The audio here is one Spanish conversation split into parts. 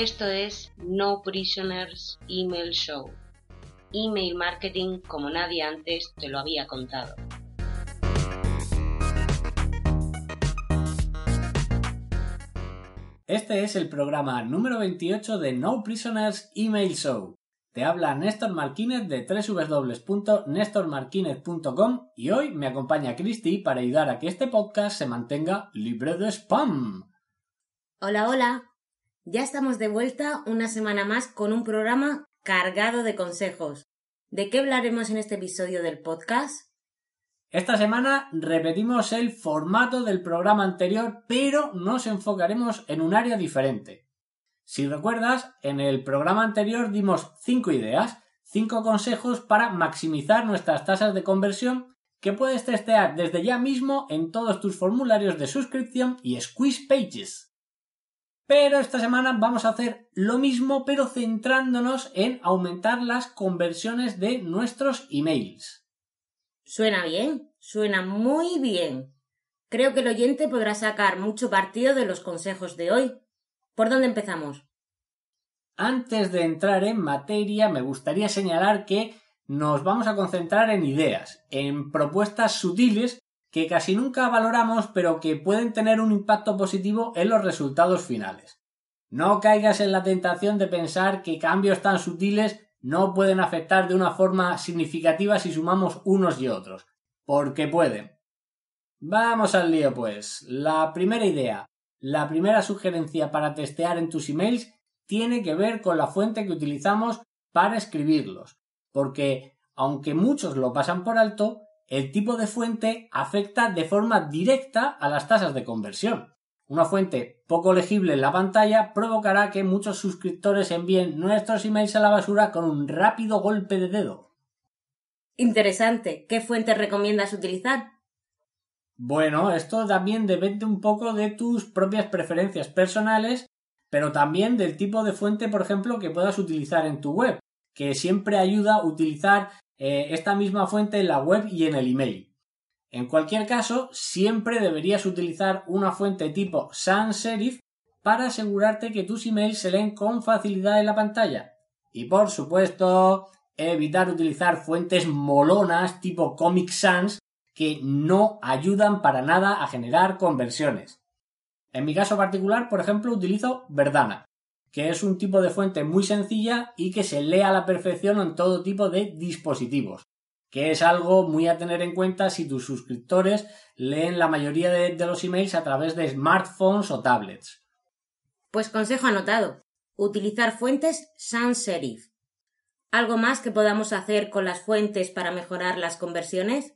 Esto es No Prisoners Email Show. Email marketing como nadie antes te lo había contado. Este es el programa número 28 de No Prisoners Email Show. Te habla Néstor Marquínez de www.nestormarquinez.com y hoy me acompaña Cristi para ayudar a que este podcast se mantenga libre de spam. Hola, hola. Ya estamos de vuelta una semana más con un programa cargado de consejos. ¿De qué hablaremos en este episodio del podcast? Esta semana repetimos el formato del programa anterior, pero nos enfocaremos en un área diferente. Si recuerdas, en el programa anterior dimos cinco ideas, cinco consejos para maximizar nuestras tasas de conversión que puedes testear desde ya mismo en todos tus formularios de suscripción y squeeze pages. Pero esta semana vamos a hacer lo mismo, pero centrándonos en aumentar las conversiones de nuestros emails. Suena bien, suena muy bien. Creo que el oyente podrá sacar mucho partido de los consejos de hoy. ¿Por dónde empezamos? Antes de entrar en materia, me gustaría señalar que nos vamos a concentrar en ideas, en propuestas sutiles que casi nunca valoramos, pero que pueden tener un impacto positivo en los resultados finales. No caigas en la tentación de pensar que cambios tan sutiles no pueden afectar de una forma significativa si sumamos unos y otros, porque pueden. Vamos al lío, pues. La primera idea, la primera sugerencia para testear en tus emails tiene que ver con la fuente que utilizamos para escribirlos, porque aunque muchos lo pasan por alto, el tipo de fuente afecta de forma directa a las tasas de conversión. Una fuente poco legible en la pantalla provocará que muchos suscriptores envíen nuestros emails a la basura con un rápido golpe de dedo. Interesante. ¿Qué fuente recomiendas utilizar? Bueno, esto también depende un poco de tus propias preferencias personales, pero también del tipo de fuente, por ejemplo, que puedas utilizar en tu web, que siempre ayuda a utilizar eh, esta misma fuente en la web y en el email. En cualquier caso, siempre deberías utilizar una fuente tipo sans serif para asegurarte que tus emails se leen con facilidad en la pantalla. Y por supuesto, evitar utilizar fuentes molonas tipo Comic Sans que no ayudan para nada a generar conversiones. En mi caso particular, por ejemplo, utilizo Verdana, que es un tipo de fuente muy sencilla y que se lee a la perfección en todo tipo de dispositivos que es algo muy a tener en cuenta si tus suscriptores leen la mayoría de, los emails a través de smartphones o tablets. Pues consejo anotado. Utilizar fuentes sans serif. ¿Algo más que podamos hacer con las fuentes para mejorar las conversiones?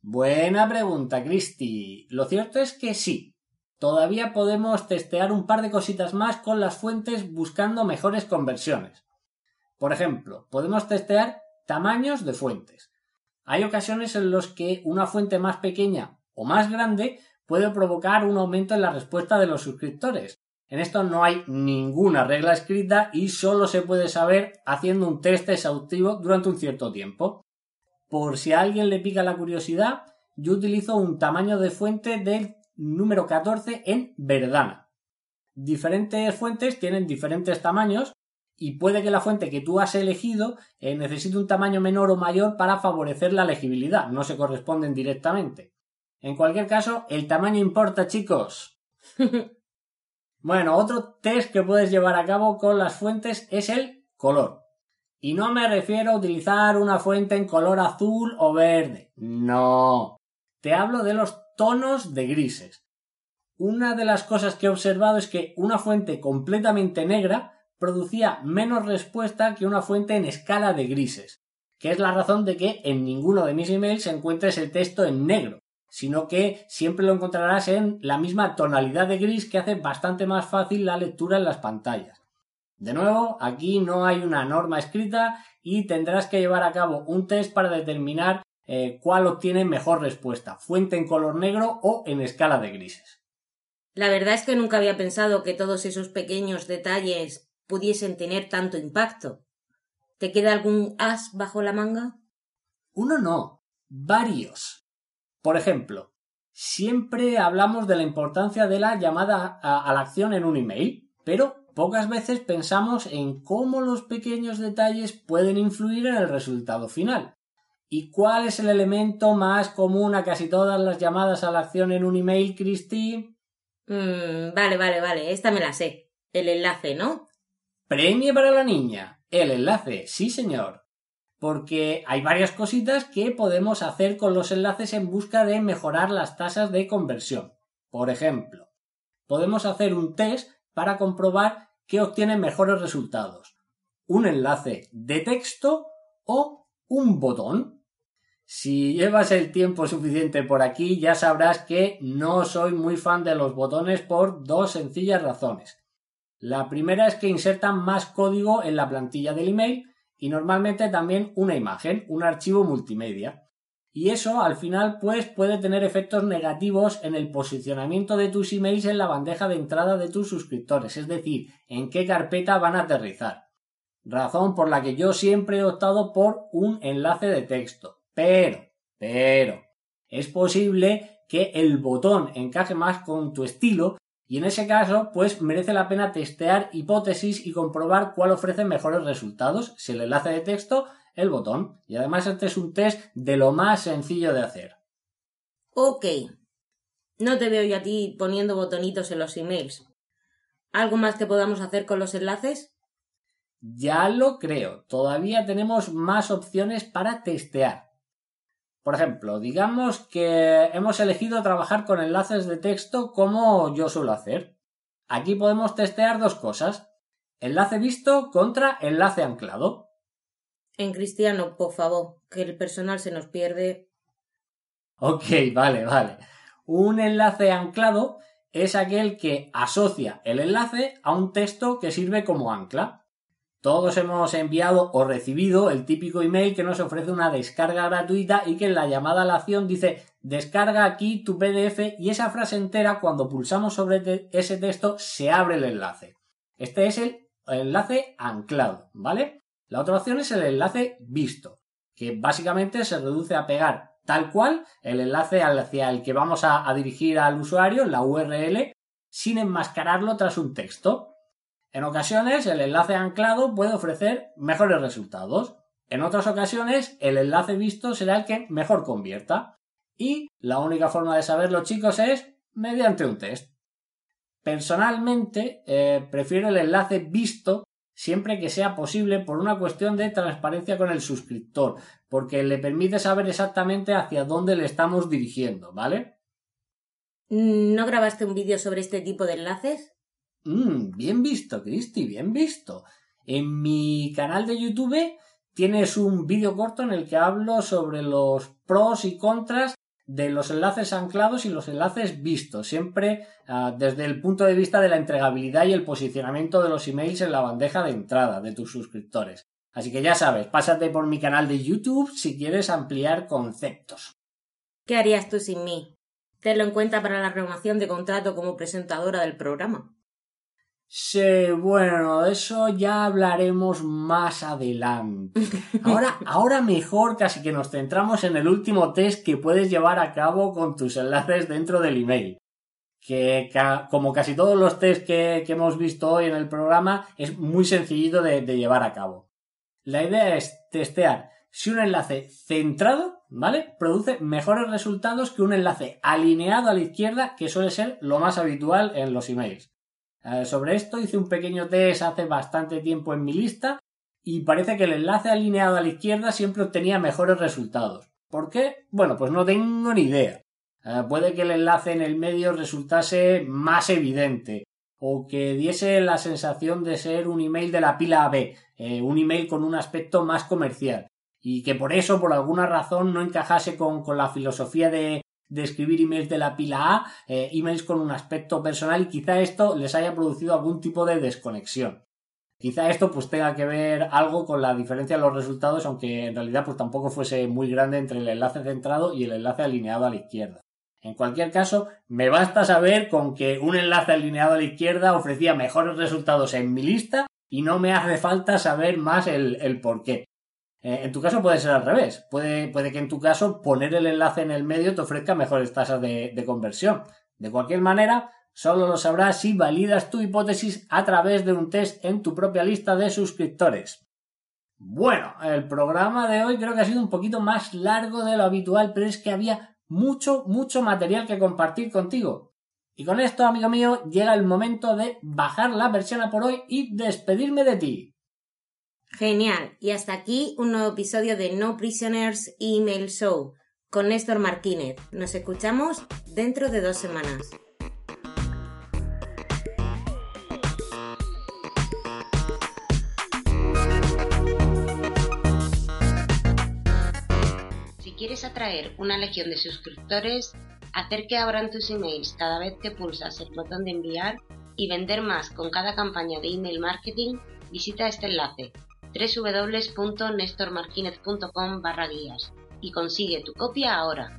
Buena pregunta, Christy. Lo cierto es que sí. Todavía podemos testear un par de cositas más con las fuentes buscando mejores conversiones. Por ejemplo, podemos testear Tamaños de fuentes. Hay ocasiones en los que una fuente más pequeña o más grande puede provocar un aumento en la respuesta de los suscriptores. En esto no hay ninguna regla escrita y solo se puede saber haciendo un test exhaustivo durante un cierto tiempo. Por si a alguien le pica la curiosidad, yo utilizo un tamaño de fuente del número 14 en Verdana. Diferentes fuentes tienen diferentes tamaños y puede que la fuente que tú has elegido eh, necesite un tamaño menor o mayor para favorecer la legibilidad, no se corresponden directamente. En cualquier caso, el tamaño importa, chicos. bueno, otro test que puedes llevar a cabo con las fuentes es el color. Y no me refiero a utilizar una fuente en color azul o verde. No. Te hablo de los tonos de grises. Una de las cosas que he observado es que una fuente completamente negra producía menos respuesta que una fuente en escala de grises. que es la razón de que en ninguno de mis emails encuentres el texto en negro, sino que siempre lo encontrarás en la misma tonalidad de gris que hace bastante más fácil la lectura en las pantallas. De nuevo, aquí no hay una norma escrita y tendrás que llevar a cabo un test para determinar eh, cuál obtiene mejor respuesta, fuente en color negro o en escala de grises. La verdad es que nunca había pensado que todos esos pequeños detalles pudiesen tener tanto impacto. ¿Te queda algún as bajo la manga? Uno no, varios. Por ejemplo, siempre hablamos de la importancia de la llamada a, la acción en un email, pero pocas veces pensamos en cómo los pequeños detalles pueden influir en el resultado final. ¿Y cuál es el elemento más común a casi todas las llamadas a la acción en un email, Cristi? Mm, vale, vale, vale, esta me la sé. El enlace, ¿no? Premio para la niña. El enlace, sí señor. Porque hay varias cositas que podemos hacer con los enlaces en busca de mejorar las tasas de conversión. Por ejemplo, podemos hacer un test para comprobar que obtiene mejores resultados. Un enlace de texto o un botón. Si llevas el tiempo suficiente por aquí, ya sabrás que no soy muy fan de los botones por dos sencillas razones. La primera es que insertan más código en la plantilla del email y normalmente también una imagen, un archivo multimedia. Y eso al final pues puede tener efectos negativos en el posicionamiento de tus emails en la bandeja de entrada de tus suscriptores, es decir, en qué carpeta van a aterrizar. Razón por la que yo siempre he optado por un enlace de texto. Pero, pero, es posible que el botón encaje más con tu estilo y en ese caso, pues merece la pena testear hipótesis y comprobar cuál ofrece mejores resultados, si el enlace de texto, el botón. Y además este es un test de lo más sencillo de hacer. Ok. No te veo yo a ti poniendo botonitos en los emails. ¿Algo más que podamos hacer con los enlaces? Ya lo creo. Todavía tenemos más opciones para testear. Por ejemplo, digamos que hemos elegido trabajar con enlaces de texto como yo suelo hacer. Aquí podemos testear dos cosas. Enlace visto contra enlace anclado. En cristiano, por favor, que el personal se nos pierde. Ok, vale, vale. Un enlace anclado es aquel que asocia el enlace a un texto que sirve como ancla. Todos hemos enviado o recibido el típico email que nos ofrece una descarga gratuita y que en la llamada a la acción dice descarga aquí tu PDF y esa frase entera cuando pulsamos sobre ese texto se abre el enlace. Este es el enlace anclado, ¿vale? La otra opción es el enlace visto, que básicamente se reduce a pegar tal cual el enlace hacia el que vamos a, a dirigir al usuario, la URL, sin enmascararlo tras un texto. En ocasiones el enlace anclado puede ofrecer mejores resultados. En otras ocasiones el enlace visto será el que mejor convierta. Y la única forma de saberlo chicos es mediante un test. Personalmente eh, prefiero el enlace visto siempre que sea posible por una cuestión de transparencia con el suscriptor, porque le permite saber exactamente hacia dónde le estamos dirigiendo, ¿vale? ¿No grabaste un vídeo sobre este tipo de enlaces? Mm, bien visto, Cristi, bien visto. En mi canal de YouTube tienes un vídeo corto en el que hablo sobre los pros y contras de los enlaces anclados y los enlaces vistos, siempre ah, desde el punto de vista de la entregabilidad y el posicionamiento de los emails en la bandeja de entrada de tus suscriptores. Así que ya sabes, pásate por mi canal de YouTube si quieres ampliar conceptos. ¿Qué harías tú sin mí? Tenlo en cuenta para la renovación de contrato como presentadora del programa. Sí, bueno, eso ya hablaremos más adelante. Ahora, ahora mejor casi que nos centramos en el último test que puedes llevar a cabo con tus enlaces dentro del email. Que como casi todos los tests que, hemos visto hoy en el programa, es muy sencillito de, de llevar a cabo. La idea es testear si un enlace centrado, ¿vale? Produce mejores resultados que un enlace alineado a la izquierda, que suele ser lo más habitual en los emails. Eh, sobre esto hice un pequeño test hace bastante tiempo en mi lista y parece que el enlace alineado a la izquierda siempre obtenía mejores resultados. ¿Por qué? Bueno, pues no tengo ni idea. Eh, puede que el enlace en el medio resultase más evidente o que diese la sensación de ser un email de la pila B, eh, un email con un aspecto más comercial. y que por eso, por alguna razón, no encajase con, la filosofía de, escribir emails de la pila A, eh, emails con un aspecto personal y quizá esto les haya producido algún tipo de desconexión. Quizá esto pues tenga que ver algo con la diferencia de los resultados, aunque en realidad pues tampoco fuese muy grande entre el enlace centrado y el enlace alineado a la izquierda. En cualquier caso, me basta saber con que un enlace alineado a la izquierda ofrecía mejores resultados en mi lista y no me hace falta saber más el, por qué. Eh, en tu caso puede ser al revés. Puede, puede, que en tu caso poner el enlace en el medio te ofrezca mejores tasas de, de conversión. De cualquier manera, Solo lo sabrás si validas tu hipótesis a través de un test en tu propia lista de suscriptores. Bueno, el programa de hoy creo que ha sido un poquito más largo de lo habitual, pero es que había mucho, mucho material que compartir contigo. Y con esto, amigo mío, llega el momento de bajar la versión por hoy y despedirme de ti. Genial. Y hasta aquí un nuevo episodio de No Prisoners Email Show con Néstor Martínez. Nos escuchamos dentro de dos semanas. quieres atraer una legión de suscriptores, hacer que abran tus emails cada vez que pulsas el botón de enviar y vender más con cada campaña de email marketing, visita este enlace www.nestormarquinez.com barra guías y consigue tu copia ahora.